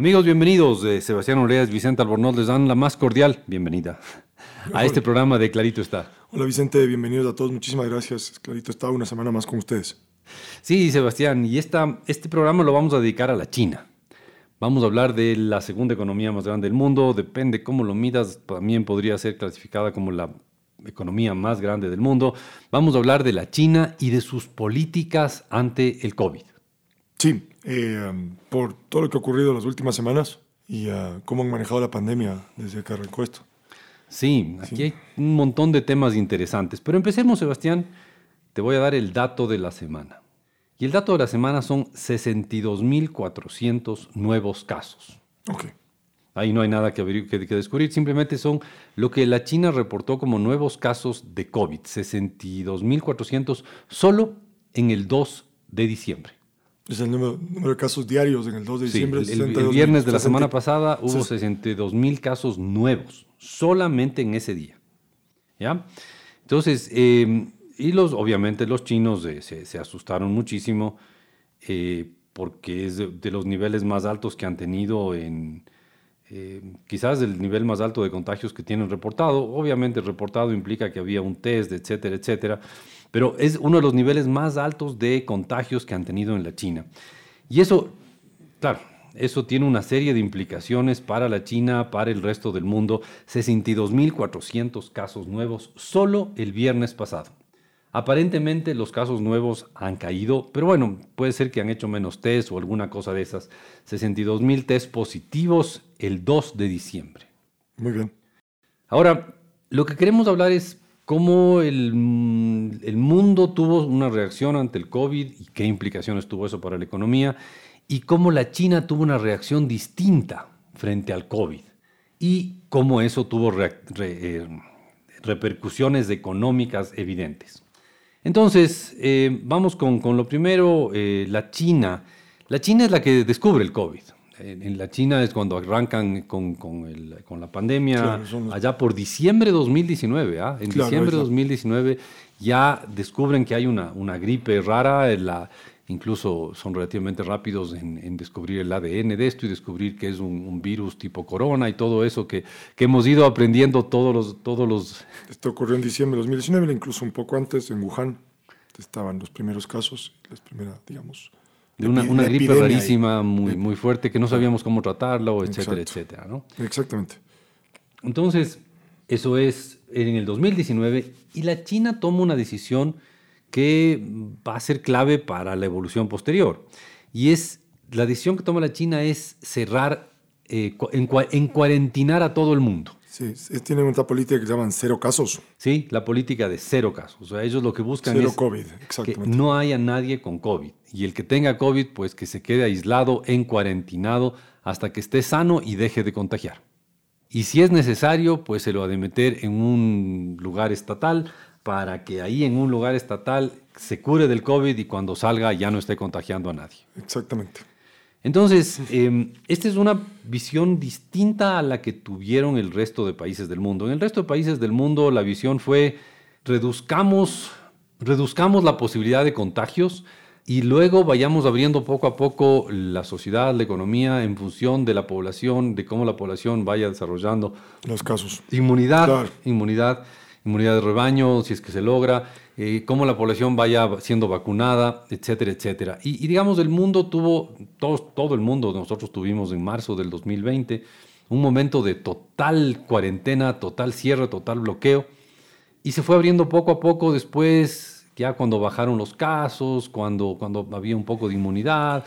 Amigos, bienvenidos. Eh, Sebastián Oreas, Vicente Albornoz les dan la más cordial bienvenida a este programa de Clarito está. Hola Vicente, bienvenidos a todos. Muchísimas gracias. Clarito está una semana más con ustedes. Sí, Sebastián, y esta, este programa lo vamos a dedicar a la China. Vamos a hablar de la segunda economía más grande del mundo. Depende cómo lo midas, también podría ser clasificada como la economía más grande del mundo. Vamos a hablar de la China y de sus políticas ante el COVID. Sí, eh, por todo lo que ha ocurrido en las últimas semanas y uh, cómo han manejado la pandemia desde que arrancó esto. Sí, aquí hay un montón de temas interesantes, pero empecemos, Sebastián. Te voy a dar el dato de la semana. Y el dato de la semana son 62.400 nuevos casos. Ok. Ahí no hay nada que, que, que, descubrir, simplemente son lo que la China reportó como nuevos casos de COVID, 62.400 solo en el 2 de diciembre. Es el número, de casos diarios en el 2 de diciembre. Sí, el, el, viernes de la semana pasada hubo 62 mil casos nuevos, solamente en ese día. ¿Ya? Entonces, eh, y los, obviamente los chinos eh, se, se, asustaron muchísimo eh, porque es de, de, los niveles más altos que han tenido en, eh, quizás el nivel más alto de contagios que tienen reportado. Obviamente reportado implica que había un test, etcétera, etcétera pero es uno de los niveles más altos de contagios que han tenido en la China. Y eso, claro, eso tiene una serie de implicaciones para la China, para el resto del mundo. 62.400 casos nuevos solo el viernes pasado. Aparentemente los casos nuevos han caído, pero bueno, puede ser que han hecho menos test o alguna cosa de esas. 62.000 test positivos el 2 de diciembre. Muy bien. Ahora, lo que queremos hablar es cómo el, el, mundo tuvo una reacción ante el COVID y qué implicaciones tuvo eso para la economía, y cómo la China tuvo una reacción distinta frente al COVID, y cómo eso tuvo eh, repercusiones económicas evidentes. Entonces, eh, vamos con, con, lo primero, eh, la China. La China es la que descubre el COVID en la China es cuando arrancan con, con, el, con la pandemia, claro, allá por diciembre de 2019. ¿ah? En claro, diciembre de 2019 ya descubren que hay una, una gripe rara, la, incluso son relativamente rápidos en, en, descubrir el ADN de esto y descubrir que es un, un virus tipo corona y todo eso que, que, hemos ido aprendiendo todos los, todos los... Esto ocurrió en diciembre de 2019, incluso un poco antes en Wuhan estaban los primeros casos, las primeras, digamos, de una, una gripe rarísima, muy, muy fuerte, que no sabíamos cómo tratarlo, etcétera, Exacto. etcétera. ¿no? Exactamente. Entonces, eso es en el 2019 y la China toma una decisión que va a ser clave para la evolución posterior. Y es, la decisión que toma la China es cerrar, eh, en, en cuarentinar a todo el mundo. Sí, tienen una política que llaman cero casos. Sí, la política de cero casos. O sea, ellos lo que buscan cero es COVID, que no haya nadie con COVID. Y el que tenga COVID, pues que se quede aislado, en cuarentinado, hasta que esté sano y deje de contagiar. Y si es necesario, pues se lo ha de meter en un lugar estatal para que ahí en un lugar estatal se cure del COVID y cuando salga ya no esté contagiando a nadie. Exactamente. Entonces, eh, esta es una visión distinta a la que tuvieron el resto de países del mundo. En el resto de países del mundo la visión fue reduzcamos, reduzcamos la posibilidad de contagios y luego vayamos abriendo poco a poco la sociedad, la economía en función de la población, de cómo la población vaya desarrollando los casos. Inmunidad, claro. inmunidad, inmunidad de rebaño, si es que se logra eh, cómo la población vaya siendo vacunada, etcétera, etcétera. Y, y digamos, el mundo tuvo, todos, todo el mundo, nosotros tuvimos en marzo del 2020 un momento de total cuarentena, total cierre, total bloqueo, y se fue abriendo poco a poco después, ya cuando bajaron los casos, cuando, cuando había un poco de inmunidad.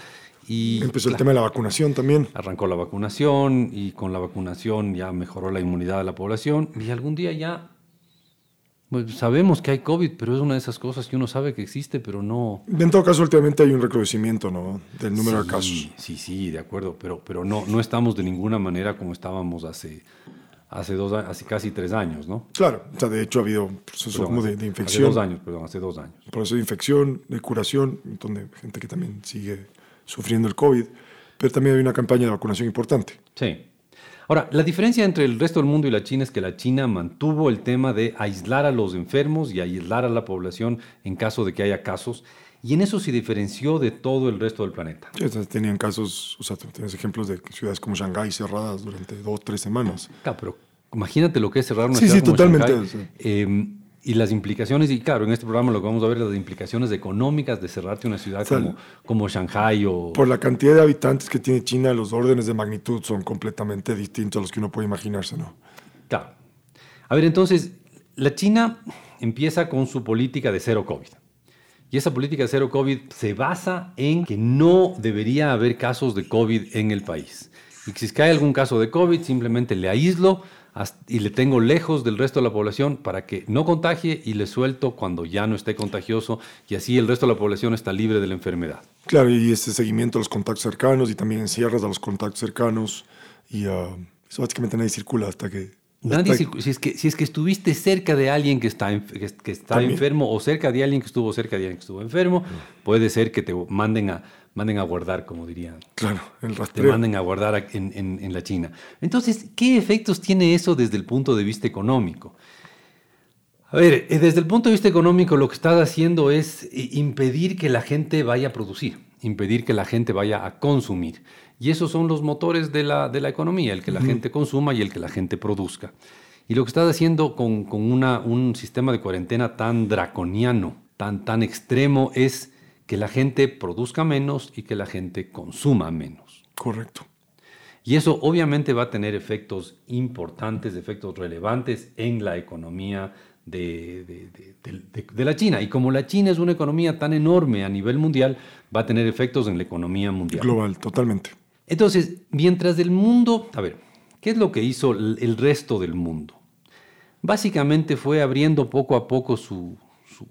Y Empezó el tema de la vacunación también. Arrancó la vacunación y con la vacunación ya mejoró la inmunidad de la población y algún día ya pues sabemos que hay COVID, pero es una de esas cosas que uno sabe que existe, pero no... En todo caso, últimamente hay un recrudecimiento ¿no? del número sí, de casos. Sí, sí, de acuerdo, pero, pero no, no estamos de ninguna manera como estábamos hace, hace, dos, hace casi tres años, ¿no? Claro, o sea, de hecho ha habido procesos perdón, como de, de, infección. Hace dos años, perdón, hace dos años. Proceso de infección, de curación, donde gente que también sigue sufriendo el COVID, pero también hay una campaña de vacunación importante. Sí. Ahora, la diferencia entre el resto del mundo y la China es que la China mantuvo el tema de aislar a los enfermos y aislar a la población en caso de que haya casos. Y en eso se diferenció de todo el resto del planeta. Sí, tenían casos, o sea, tienes ejemplos de ciudades como Shanghái cerradas durante dos o tres semanas. Claro, pero imagínate lo que es cerrar una sí, ciudad sí, totalmente. Em, y las implicaciones, y claro, en este programa lo que vamos a ver, las implicaciones económicas de cerrarte una ciudad como, como Shanghai o... Por la cantidad de habitantes que tiene China, los órdenes de magnitud son completamente distintos a los que uno puede imaginarse, ¿no? Claro. A ver, entonces, la China empieza con su política de cero COVID. Y esa política de cero COVID se basa en que no debería haber casos de COVID en el país. Y si es que hay algún caso de COVID, simplemente le aíslo, y le tengo lejos del resto de la población para que no contagie y le suelto cuando ya no esté contagioso y así el resto de la población está libre de la enfermedad. Claro, y ese seguimiento a los contactos cercanos y también encierras a los contactos cercanos y uh, eso básicamente nadie circula hasta que... Nadie si, es que, si es que estuviste cerca de alguien que está, que, está enfermo o cerca de alguien que estuvo cerca de alguien que estuvo enfermo, puede ser que te manden a, manden a guardar, como dirían. Claro, el rastreo. Te manden a guardar en, en, la China. Entonces, ¿qué efectos tiene eso desde el punto de vista económico? A ver, eh, desde el punto de vista económico lo que está haciendo es eh, impedir que la gente vaya a producir, impedir que la gente vaya a consumir. Y esos son los motores de la, de la economía, el que la gente consuma y el que la gente produzca. Y lo que está haciendo con, con una, un sistema de cuarentena tan draconiano, tan, tan extremo, es que la gente produzca menos y que la gente consuma menos. Correcto. Y eso obviamente va a tener efectos importantes, efectos relevantes en la economía de, de, la China. Y como la China es una economía tan enorme a nivel mundial, va a tener efectos en la economía mundial. Global, totalmente. Entonces, mientras del mundo, a ver, ¿qué es lo que hizo el resto del mundo? Básicamente fue abriendo poco a poco su,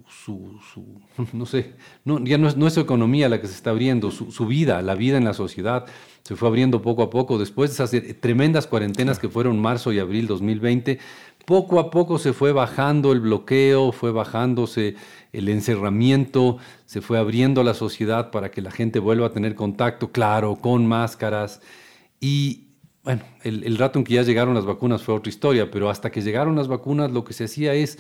su, no sé, no, ya no es, no es, su economía la que se está abriendo, su, vida, la vida en la sociedad se fue abriendo poco a poco. Después de esas tremendas cuarentenas que fueron marzo y abril 2020, poco a poco se fue bajando el bloqueo, fue bajándose el encerramiento, se fue abriendo la sociedad para que la gente vuelva a tener contacto, claro, con máscaras. Y bueno, el, rato en que ya llegaron las vacunas fue otra historia, pero hasta que llegaron las vacunas lo que se hacía es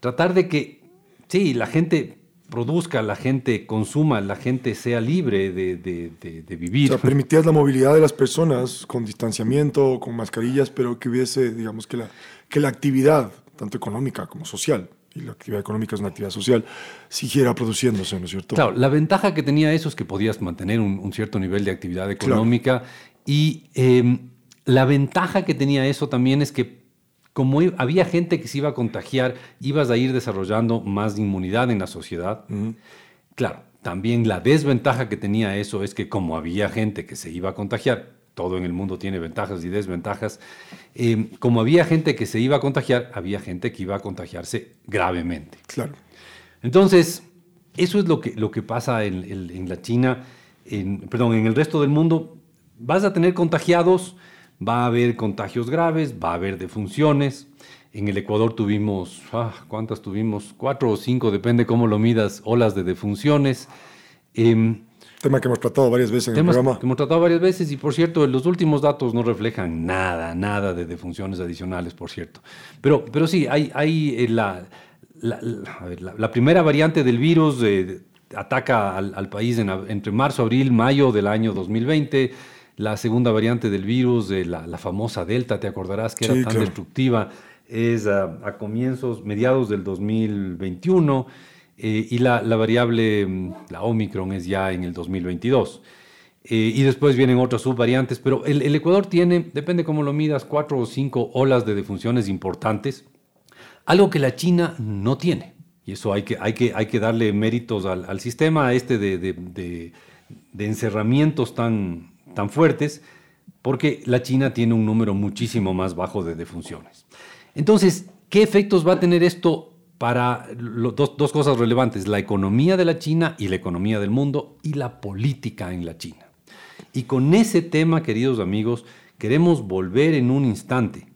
tratar de que Sí, la gente produzca, la gente consuma, la gente sea libre de, de, vivir. O sea, permitías la movilidad de las personas con distanciamiento, con mascarillas, pero que hubiese, digamos, que la, que la actividad, tanto económica como social, y la actividad económica es una actividad social, siguiera produciéndose, ¿no es cierto? Claro, la ventaja que tenía eso es que podías mantener un, cierto nivel de actividad económica y em, la ventaja que tenía eso también es que como había gente que se iba a contagiar, ibas a ir desarrollando más inmunidad en la sociedad. Claro, también la desventaja que tenía eso es que como había gente que se iba a contagiar, todo en el mundo tiene ventajas y desventajas, em, como había gente que se iba a contagiar, había gente que iba a contagiarse gravemente. Claro. Entonces, eso es lo que, lo que pasa en, la China, en, perdón, en el resto del mundo. Vas a tener contagiados, va a haber contagios graves, va a haber defunciones. En el Ecuador tuvimos, ah, ¿cuántas tuvimos? Cuatro o cinco, depende cómo lo midas, olas de defunciones. Eh, tema que hemos tratado varias veces en el programa. Que hemos tratado varias veces y por cierto, los últimos datos no reflejan nada, nada de defunciones adicionales, por cierto. Pero, pero sí, hay, hay eh, la, la, la, primera variante del virus eh, ataca al, al país en, entre marzo, abril, mayo del año 2020 la segunda variante del virus, de la, famosa Delta, te acordarás que era tan destructiva, es a, comienzos, mediados del 2021, eh, y la, variable, mm, la Omicron, es ya en el 2022. Eh, y después vienen otras subvariantes, pero el, Ecuador tiene, depende cómo lo midas, cuatro o cinco olas de defunciones importantes, algo que la China no tiene. Y eso hay que, hay que, hay que darle méritos al, sistema este de, de encerramientos tan, tan fuertes porque la China tiene un número muchísimo más bajo de defunciones. Entonces, ¿qué efectos va a tener esto para dos, cosas relevantes? La economía de la China y la economía del mundo y la política en la China. Y con ese tema, queridos amigos, queremos volver en un instante.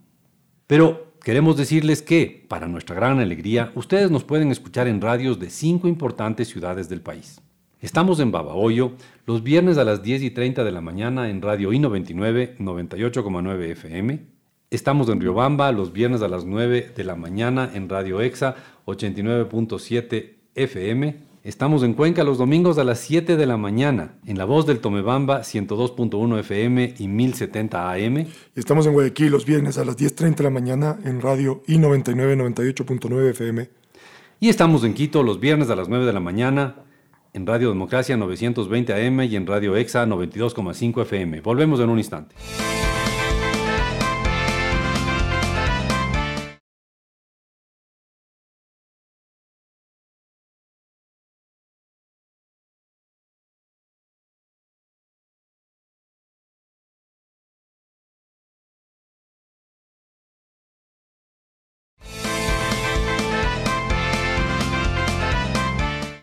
Pero queremos decirles que, para nuestra gran alegría, ustedes nos pueden escuchar en radios de cinco importantes ciudades del país. Estamos en Babahoyo los viernes a las 10 y 30 de la mañana en Radio I99 98,9 FM. Estamos en Riobamba los viernes a las 9 de la mañana en Radio EXA 89.7 FM. Estamos en Cuenca los domingos a las 7 de la mañana en La Voz del Tomebamba 102.1 FM y 1070 AM. Estamos en Guayaquil los viernes a las 10.30 de la mañana en Radio I99 98.9 FM. Y estamos en Quito los viernes a las 9 de la mañana en Radio Democracia 920 AM y en Radio EXA 92,5 FM. Volvemos en un instante.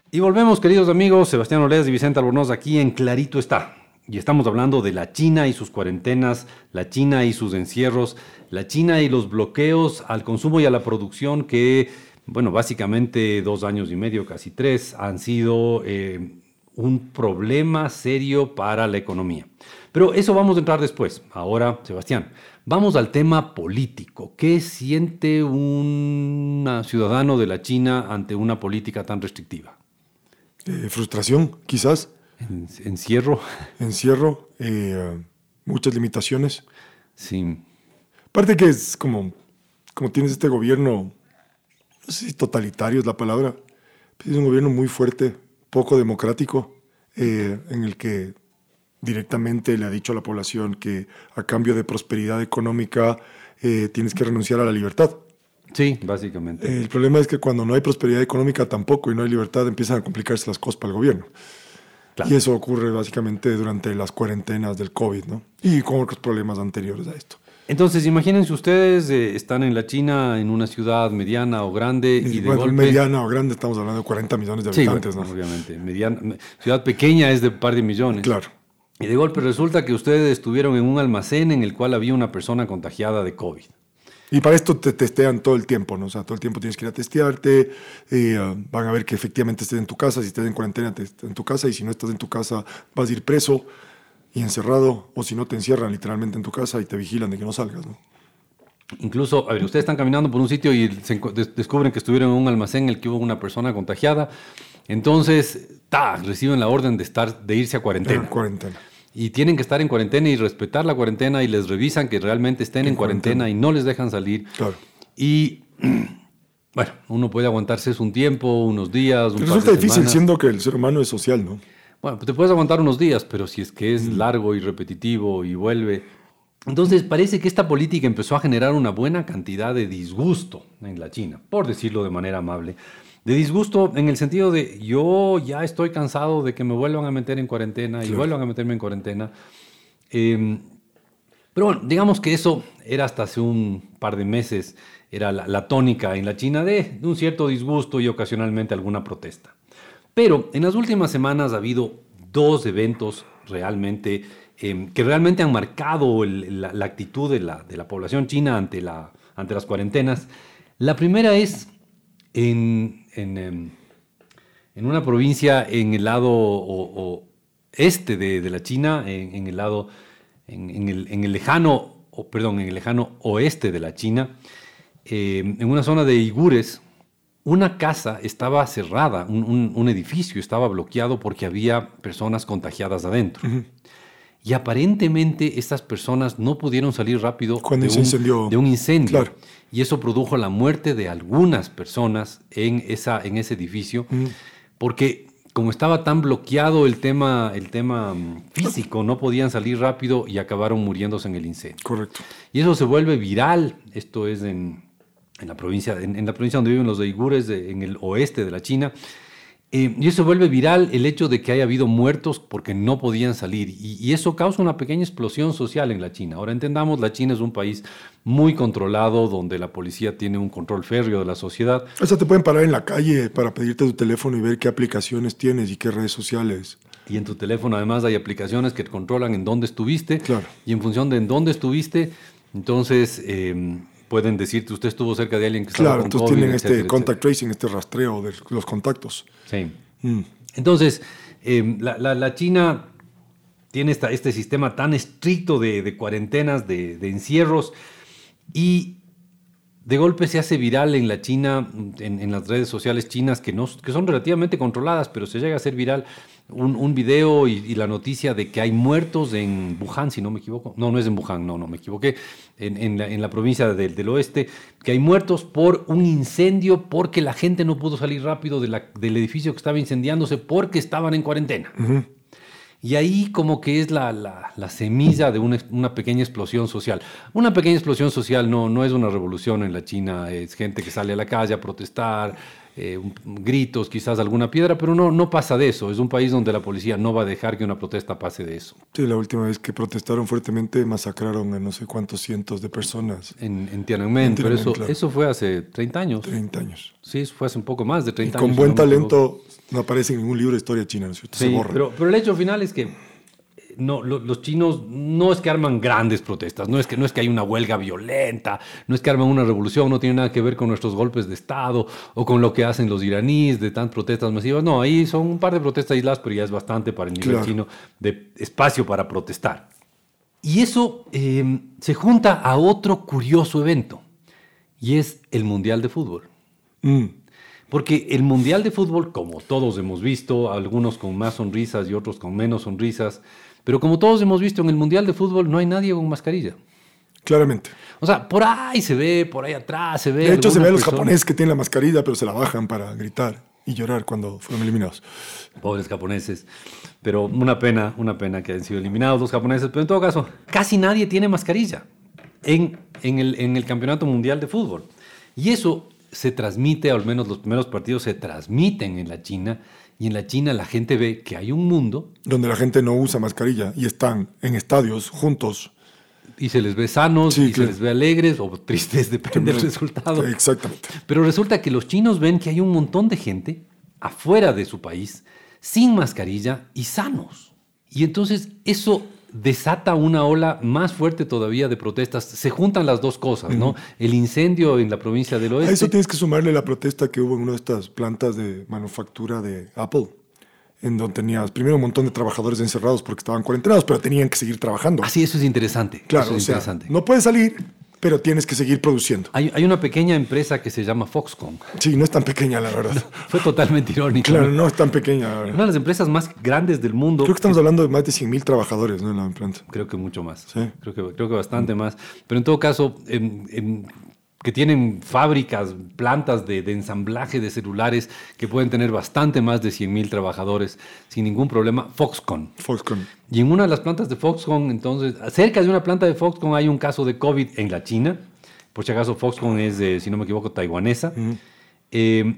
Y volvemos, queridos amigos, Sebastián Oleas y Vicente Albornoz aquí en Clarito está. Y estamos hablando de la China y sus cuarentenas, la China y sus encierros, la China y los bloqueos al consumo y a la producción que, bueno, básicamente dos años y medio, casi tres, han sido eh, un problema serio para la economía. Pero eso vamos a entrar después. Ahora, Sebastián, vamos al tema político. ¿Qué siente un ciudadano de la China ante una política tan restrictiva? Eh, frustración, quizás. encierro. Encierro, eh, muchas limitaciones. Sí. Aparte que es como, como tienes este gobierno, no sé si totalitario es la palabra, es un gobierno muy fuerte, poco democrático, eh, en el que directamente le ha dicho a la población que a cambio de prosperidad económica tienes que renunciar a la libertad. Sí, básicamente. El problema es que cuando no hay prosperidad económica tampoco y no hay libertad, empiezan a complicarse las cosas para el gobierno. Y eso ocurre básicamente durante las cuarentenas del COVID, ¿no? Y con otros problemas anteriores a esto. Entonces, imagínense ustedes, eh, están en la China, en una ciudad mediana o grande, y, de golpe... mediana o grande, estamos hablando de 40 millones de habitantes, ¿no? obviamente. Mediana, ciudad pequeña es de un par de millones. Claro. Y de golpe resulta que ustedes estuvieron en un almacén en el cual había una persona contagiada de COVID. Y para esto te testean todo el tiempo, ¿no? O sea, todo el tiempo tienes que ir a testearte, uh, van a ver que efectivamente estés en tu casa, si estás en cuarentena, en tu casa, y si no estás en tu casa, vas a ir preso y encerrado, o si no, te encierran literalmente en tu casa y te vigilan de que no salgas, ¿no? Incluso, a ver, ustedes están caminando por un sitio y descubren que estuvieron en un almacén en el que hubo una persona contagiada, entonces, ta, reciben la orden de, estar, de irse a cuarentena. En cuarentena y tienen que estar en cuarentena y respetar la cuarentena y les revisan que realmente estén en, cuarentena, y no les dejan salir. Claro. Y bueno, uno puede aguantarse un tiempo, unos días. Un Resulta difícil siendo que el ser humano es social, ¿no? Bueno, te puedes aguantar unos días, pero si es que es mm. largo y repetitivo y vuelve. Entonces parece que esta política empezó a generar una buena cantidad de disgusto en la China, por decirlo de manera amable. De disgusto en el sentido de yo ya estoy cansado de que me vuelvan a meter en cuarentena y vuelvan a meterme en cuarentena. Em, pero bueno, digamos que eso era hasta hace un par de meses, era la, tónica en la China de, un cierto disgusto y ocasionalmente alguna protesta. Pero en las últimas semanas ha habido dos eventos realmente em, que realmente han marcado la, actitud de la, de la, población china ante, la, ante las cuarentenas. La primera es en, Em, en, una provincia en el lado este de, la China, en, el lado, en, el, lejano, o, perdón, en el lejano oeste de la China, em, en una zona de Igures, una casa estaba cerrada, un, edificio estaba bloqueado porque había personas contagiadas adentro. Y aparentemente estas personas no pudieron salir rápido Cuando de, un, de un incendio. Claro y eso produjo la muerte de algunas personas en, esa, en ese edificio, porque como estaba tan bloqueado el tema, el tema mm, físico, no podían salir rápido y acabaron muriéndose en el incendio. Correcto. Y eso se vuelve viral, esto es en, la, provincia, en, la provincia donde viven los uigures, en el oeste de la China, eh, y eso vuelve viral el hecho de que haya habido muertos porque no podían salir. Y, eso causa una pequeña explosión social en la China. Ahora entendamos, la China es un país muy controlado, donde la policía tiene un control férreo de la sociedad. O sea, te pueden parar en la calle para pedirte tu teléfono y ver qué aplicaciones tienes y qué redes sociales. Y en tu teléfono además hay aplicaciones que controlan en dónde estuviste. Claro. Y en función de en dónde estuviste, entonces... Eh, pueden decirte, usted estuvo cerca de alguien que estaba Claro, entonces tienen este contact tracing, este rastreo de los contactos. Sí. Mm. Entonces, eh, la, la, la, China tiene esta, este sistema tan estricto de, de cuarentenas, de, de, encierros, y de golpe se hace viral en la China, en, en las redes sociales chinas, que, no, que son relativamente controladas, pero se llega a ser viral un, un video y, y, la noticia de que hay muertos en Wuhan, si no me equivoco. No, no es en Wuhan, no, no me equivoqué. En, en, la, en la, provincia del, del, oeste, que hay muertos por un incendio porque la gente no pudo salir rápido de la, del edificio que estaba incendiándose porque estaban en cuarentena. Uh -huh. Y ahí como que es la, la, la semilla de una, una, pequeña explosión social. Una pequeña explosión social no, no es una revolución en la China, es gente que sale a la calle a protestar, eh, gritos, quizás alguna piedra, pero no, no pasa de eso. Es un país donde la policía no va a dejar que una protesta pase de eso. Sí, la última vez que protestaron fuertemente masacraron a no sé cuántos cientos de personas. En, en Tiananmen, en Tiananmen pero eso, claro. eso fue hace 30 años. 30 años. Sí, eso fue hace un poco más de 30 y con años. Con buen talento no aparece en ningún libro de historia china, ¿no es cierto? Sí, Se borra. Pero, pero el hecho final es que no, lo, los chinos no es que arman grandes protestas, no es que, no es que hay una huelga violenta, no es que arman una revolución, no tiene nada que ver con nuestros golpes de Estado o con lo que hacen los iraníes de tantas protestas masivas. No, ahí son un par de protestas aisladas, pero ya es bastante para el nivel claro. chino de espacio para protestar. Y eso eh, se junta a otro curioso evento, y es el Mundial de Fútbol. Mm. Porque el Mundial de Fútbol, como todos hemos visto, algunos con más sonrisas y otros con menos sonrisas, pero como todos hemos visto en el Mundial de Fútbol, no hay nadie con mascarilla. Claramente. O sea, por ahí se ve, por ahí atrás se ve. De hecho, se ve a los japoneses que tienen la mascarilla, pero se la bajan para gritar y llorar cuando fueron eliminados. Pobres japoneses. Pero una pena, una pena que hayan sido eliminados los japoneses. Pero en todo caso, casi nadie tiene mascarilla en, en, el, en el Campeonato Mundial de Fútbol. Y eso se transmite, al menos los primeros partidos se transmiten en la China y en la China la gente ve que hay un mundo donde la gente no usa mascarilla y están en estadios juntos. Y se les ve sanos, sí, y claro. se les ve alegres o tristes, depende del resultado. Exactamente. Pero resulta que los chinos ven que hay un montón de gente afuera de su país sin mascarilla y sanos. Y entonces eso desata una ola más fuerte todavía de protestas. Se juntan las dos cosas, ¿no? Uh -huh. El incendio en la provincia del oeste. A eso tienes que sumarle la protesta que hubo en una de estas plantas de manufactura de Apple, en donde tenías primero un montón de trabajadores encerrados porque estaban cuarentenados, pero tenían que seguir trabajando. Así, eso es interesante. Claro, eso es o sea, interesante. no puedes salir, pero tienes que seguir produciendo. Hay, hay, una pequeña empresa que se llama Foxconn. Sí, no es tan pequeña, la verdad. No, fue totalmente irónico. Claro, no es tan pequeña. La una de las empresas más grandes del mundo. Creo que estamos hablando de más de 100 mil trabajadores ¿no? en la planta. Creo que mucho más. Sí. Creo, que, creo que bastante mm. más. Pero en todo caso, en, que tienen fábricas, plantas de, de, ensamblaje de celulares que pueden tener bastante más de 100 mil trabajadores sin ningún problema. Foxconn. Foxconn. Y en una de las plantas de Foxconn, entonces, cerca de una planta de Foxconn hay un caso de COVID en la China por si acaso Foxconn es, si no me equivoco, taiwanesa. Uh -huh. eh,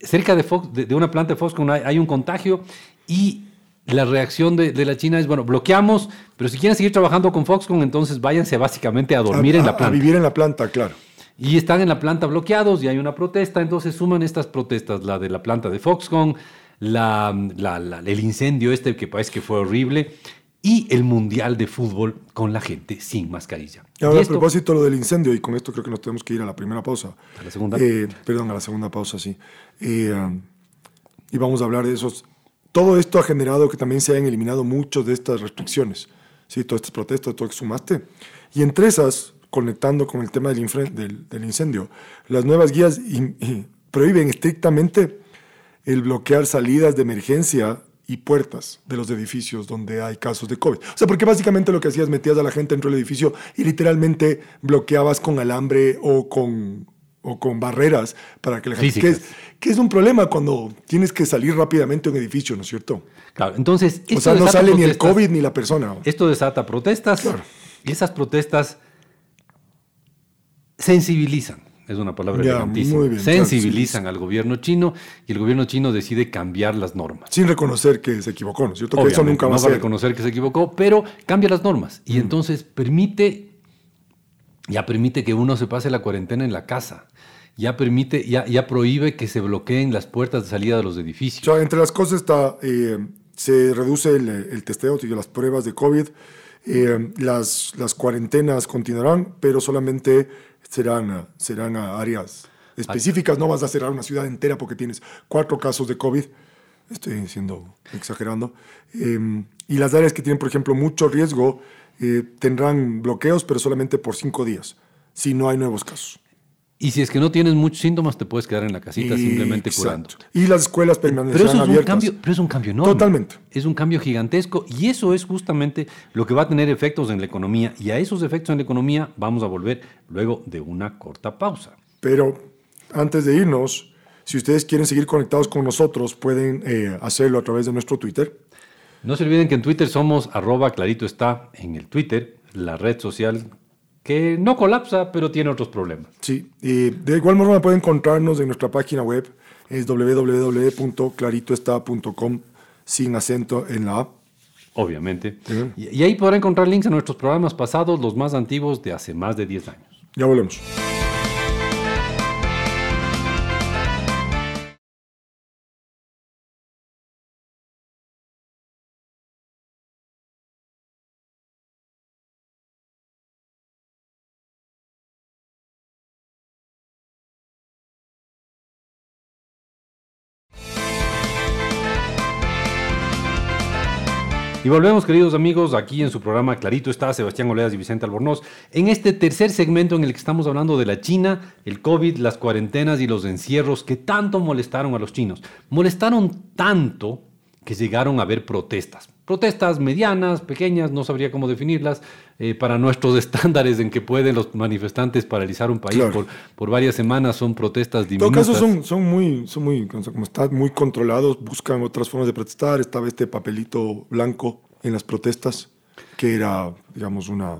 cerca de, Fox, de, de, una planta de Foxconn hay, hay, un contagio y la reacción de, de, la China es, bueno, bloqueamos, pero si quieren seguir trabajando con Foxconn, entonces váyanse básicamente a dormir a, en la planta. A vivir en la planta, claro. Y están en la planta bloqueados y hay una protesta, entonces suman estas protestas, la de la planta de Foxconn, la, la, la, el incendio este que parece que fue horrible, y el Mundial de Fútbol con la gente sin mascarilla. Y ahora, y a propósito lo del incendio, y con esto creo que nos tenemos que ir a la primera pausa. ¿A la segunda? Eh, perdón, a la segunda pausa, sí. Eh, y vamos a hablar de esos. Todo esto ha generado que también se hayan eliminado muchas de estas restricciones, ¿sí? todas estas protestas, todo lo que sumaste. Y entre esas, conectando con el tema del, del, del incendio, las nuevas guías in, in, prohíben estrictamente el bloquear salidas de emergencia y puertas de los edificios donde hay casos de COVID. O sea, porque básicamente lo que hacías, metías a la gente dentro del edificio y literalmente bloqueabas con alambre o con, o con barreras para que la gente... Que es, que es, un problema cuando tienes que salir rápidamente a un edificio, ¿no es cierto? Claro, entonces... O sea, no sale ni el COVID ni la persona. Esto desata protestas claro. y esas protestas sensibilizan es una palabra ya, elegantísima, bien, sensibilizan claro, al gobierno chino y el gobierno chino decide cambiar las normas. Sin reconocer que se equivocó, ¿no es cierto? Que eso nunca va no a ser. va a reconocer que se equivocó, pero cambia las normas y mm. entonces permite, ya permite que uno se pase la cuarentena en la casa. Ya permite, ya, ya prohíbe que se bloqueen las puertas de salida de los edificios. O sea, entre las cosas está, eh, se reduce el, el testeo y las pruebas de COVID, eh, las, las cuarentenas continuarán, pero solamente serán, serán áreas específicas, no vas a cerrar una ciudad entera porque tienes cuatro casos de COVID. estoy siendo exagerando. Em, y las áreas que tienen, por ejemplo, mucho riesgo eh, tendrán bloqueos, pero solamente por cinco días, si no hay nuevos casos. Y si es que no tienes muchos síntomas, te puedes quedar en la casita simplemente curando. Y las escuelas permanecerán pero eso es abiertas. Un cambio, pero es un cambio enorme. Totalmente. Es un cambio gigantesco y eso es justamente lo que va a tener efectos en la economía. Y a esos efectos en la economía vamos a volver luego de una corta pausa. Pero antes de irnos, si ustedes quieren seguir conectados con nosotros, pueden eh, hacerlo a través de nuestro Twitter. No se olviden que en Twitter somos arroba clarito está en el Twitter, la red social que no colapsa, pero tiene otros problemas. Sí, y de igual forma pueden encontrarnos en nuestra página web, es www.claritoestá.com, sin acento en la A. Obviamente. y, y ahí podrán encontrar links a nuestros programas pasados, los más antiguos de hace más de 10 años. Ya volvemos. Y volvemos, queridos amigos, aquí en su programa Clarito está Sebastián Oleas y Vicente Albornoz, en este tercer segmento en el que estamos hablando de la China, el COVID, las cuarentenas y los encierros que tanto molestaron a los chinos. Molestaron tanto que llegaron a haber protestas. Protestas medianas, pequeñas, no sabría cómo definirlas, eh, para nuestros estándares en que pueden los manifestantes paralizar un país Claro. por, por varias semanas, son protestas En todo diminutas. caso, son, son muy, son muy, como están muy controlados, buscan otras formas de protestar. Estaba este papelito blanco en las protestas, que era, digamos, una,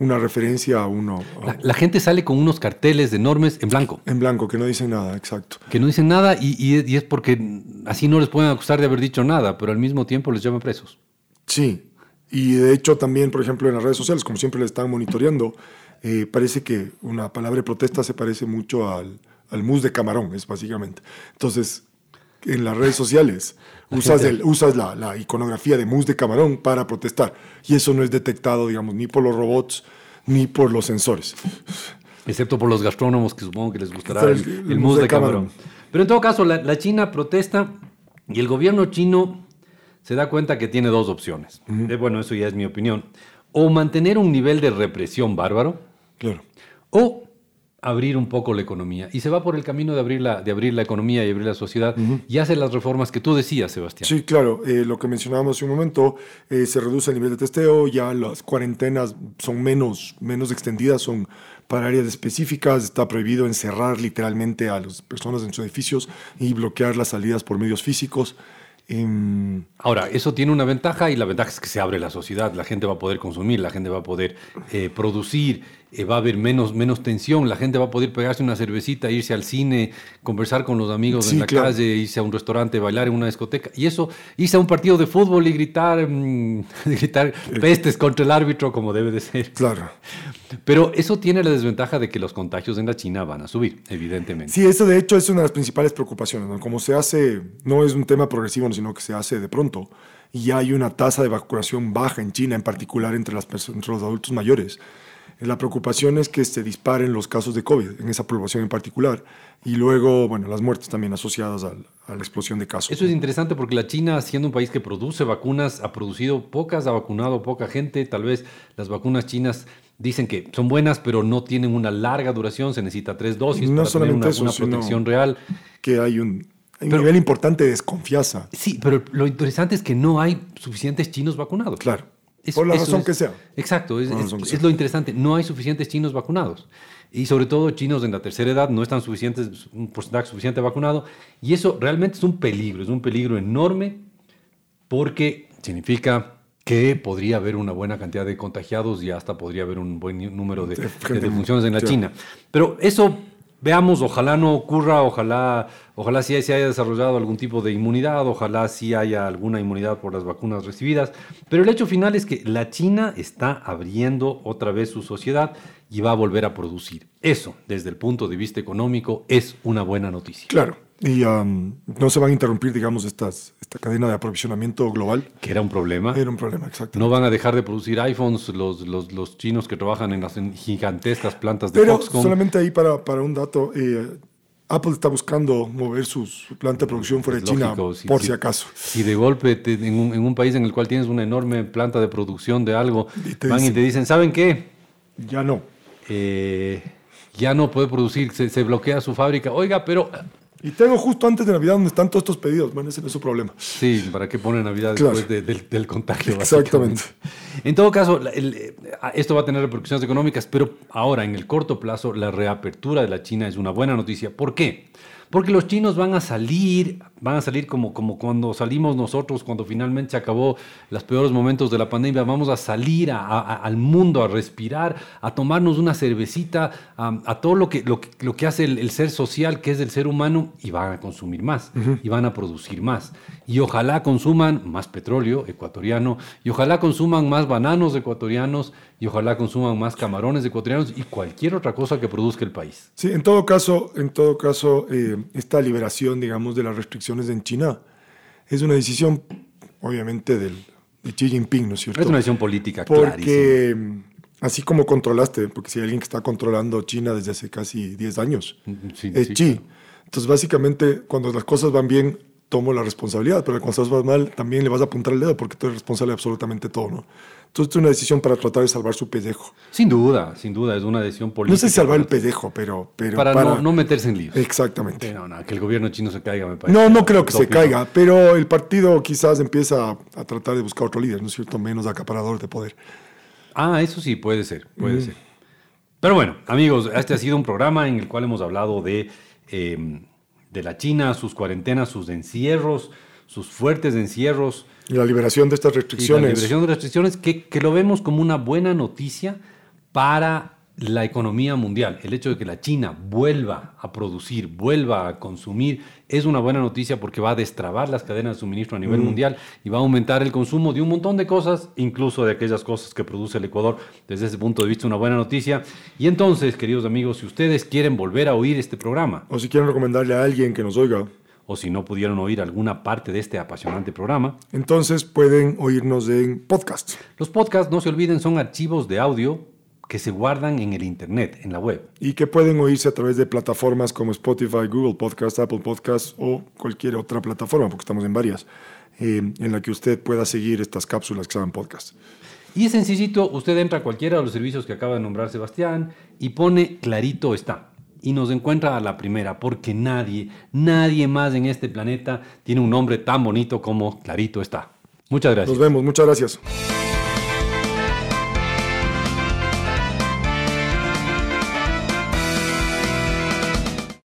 una referencia a uno a- La, la gente sale con unos carteles enormes en blanco. en blanco, que no dicen nada, exacto. que no dicen nada y, y es- y es porque así no les pueden acusar de haber dicho nada, pero al mismo tiempo les llevan presos. Sí, y de hecho también, por ejemplo, en las redes sociales, como siempre le están monitoreando, eh, parece que una palabra de protesta se parece mucho al, al mousse de camarón, es básicamente. Entonces, en las redes sociales usas, el- usas la, la iconografía de mousse de camarón para protestar, y eso no es detectado, digamos, ni por los robots ni por los sensores. Excepto por los gastrónomos que supongo que les gustará el, el- el el mousse de camarón. camarón. Pero en todo caso, la, la China protesta y el gobierno chino se da cuenta que tiene dos opciones. Eh, bueno, eso ya es mi opinión. O mantener un nivel de represión bárbaro Claro. o abrir un poco la economía. Y se va por el camino de abrir la, de abrir la economía y abrir la sociedad y hace las reformas que tú decías, Sebastián. Sí, claro, eh, lo que mencionábamos hace un momento, eh, se reduce el nivel de testeo, ya las cuarentenas son menos, menos extendidas, son para áreas específicas, está prohibido encerrar literalmente a las personas en sus edificios y bloquear las salidas por medios físicos. Em, Ahora, eso tiene una ventaja y la ventaja es que se abre la sociedad, la gente va a poder consumir, la gente va a poder eh, producir, eh, va a haber menos, menos tensión, la gente va a poder pegarse una cervecita, irse al cine, conversar con los amigos Sí, en la claro. calle, irse a un restaurante, bailar en una discoteca y eso, irse a un partido de fútbol y gritar, mm, gritar pestes contra el árbitro como debe de ser. claro. Pero eso tiene la desventaja de que los contagios en la China van a subir, evidentemente. Sí, eso de hecho es una de las principales preocupaciones. ¿no? Como se hace, no es un tema progresivo, sino que se hace de pronto, y ya hay una tasa de vacunación baja en China, en particular entre, las entre los adultos mayores. La preocupación es que se disparen los casos de COVID en esa población en particular, y luego, bueno, las muertes también asociadas al- a la explosión de casos. Eso es interesante porque la China, siendo un país que produce vacunas, ha producido pocas, ha vacunado poca gente. Tal vez las vacunas chinas dicen que son buenas, pero no tienen una larga duración. Se necesita tres dosis No para tener solamente una, eso, una sino- protección real. que hay un, hay un Pero- nivel importante de desconfianza. Sí, pero lo interesante es que no hay suficientes chinos vacunados. Claro. Eso- por la razón es- que sea. Exacto, es, es- es sea. lo interesante. No hay suficientes chinos vacunados. Y sobre todo chinos en la tercera edad no están suficientes, un porcentaje suficiente vacunado. Y eso realmente es un peligro, es un peligro enorme porque significa que podría haber una buena cantidad de contagiados y hasta podría haber un buen número de, De defunciones en la sí. China. Pero eso, veamos, ojalá no ocurra, ojalá, ojalá sí se haya desarrollado algún tipo de inmunidad, ojalá sí haya alguna inmunidad por las vacunas recibidas. Pero el hecho final es que la China está abriendo otra vez su sociedad y va a volver a producir. Eso, desde el punto de vista económico, es una buena noticia. Claro. Y um, no se van a interrumpir, digamos, estas, esta cadena de aprovisionamiento global. Que era un problema. Era un problema, exacto. No van a dejar de producir iPhones los, los, los chinos que trabajan en las gigantescas plantas de Pero Foxconn. solamente ahí para, para un dato, eh, Apple está buscando mover su, planta de producción fuera de China, lógico, si- por si- si acaso. Si de golpe te- en, un, en un país en el cual tienes una enorme planta de producción de algo, Y te van y dicen- te dicen, ¿saben qué? Ya no. Eh, ya no puede producir, se, se bloquea su fábrica. Oiga, pero Y tengo justo antes de Navidad donde están todos estos pedidos. Bueno, ese no es su problema. Sí, ¿para qué ponen Navidad Claro. después de- del, del contagio? Exactamente. En todo caso, el- eh, esto va a tener repercusiones económicas, pero ahora, en el corto plazo, la reapertura de la China es una buena noticia. ¿Por qué? Porque los chinos van a salir, van a salir como, como cuando salimos nosotros, cuando finalmente se acabó los peores momentos de la pandemia, vamos a salir a- a- al mundo, a respirar, a tomarnos una cervecita, a, a todo lo que, lo, que, lo que hace el, el ser social, que es el ser humano, y van a consumir más, y van a producir más. Y ojalá consuman más petróleo ecuatoriano, y ojalá consuman más bananos ecuatorianos, y ojalá consuman más camarones ecuatorianos y cualquier otra cosa que produzca el país. Sí, en todo caso, en todo caso, eh, esta liberación, digamos, de las restricciones en China es una decisión, obviamente, del, de Xi Jinping, ¿no es cierto? Es una decisión política clarísima. Porque mm, así como controlaste, porque si hay alguien que está controlando China desde hace casi 10 años, Sí, es sí, Xi. claro. Entonces, básicamente, cuando las cosas van bien, tomo la responsabilidad, pero cuando van mal, también le vas a apuntar el dedo porque tú eres responsable de absolutamente todo, ¿no? Entonces, es una decisión para tratar de salvar su pellejo. Sin duda, sin duda, es una decisión política. No sé si salvar el pellejo, pero... pero Para, no, no meterse en líos. Exactamente. Sí, no, que el gobierno chino se caiga, me parece. No, no creo que se caiga, pero el partido quizás empieza a, a tratar de buscar otro líder, ¿no es cierto? Menos acaparador de poder. Ah, eso sí, puede ser, puede ser. Pero bueno, amigos, este ha sido un programa en el cual hemos hablado de, eh, de la China, sus cuarentenas, sus encierros, sus fuertes encierros Y la liberación de estas y la restricciones. liberación de restricciones que, que lo vemos como una buena noticia para la economía mundial. El hecho de que la China vuelva a producir, vuelva a consumir, es una buena noticia porque va a destrabar las cadenas de suministro a nivel mundial y va a aumentar el consumo de un montón de cosas, incluso de aquellas cosas que produce el Ecuador. Desde ese punto de vista, una buena noticia. Y entonces, queridos amigos, si ustedes quieren volver a oír este programa, O si quieren recomendarle a alguien que nos oiga, o si no pudieron oír alguna parte de este apasionante programa, entonces pueden oírnos en podcast. Los podcasts, no se olviden, son archivos de audio que se guardan en el Internet, en la web. Y que pueden oírse a través de plataformas como Spotify, Google Podcast, Apple Podcast o cualquier otra plataforma, porque estamos en varias, eh, en la que usted pueda seguir estas cápsulas que se llaman podcast. Y es sencillito, usted entra a cualquiera de los servicios que acaba de nombrar Sebastián y pone clarito está. Y nos encuentra a la primera, porque nadie, nadie más en este planeta tiene un nombre tan bonito como clarito está. Muchas gracias. Nos vemos, muchas gracias.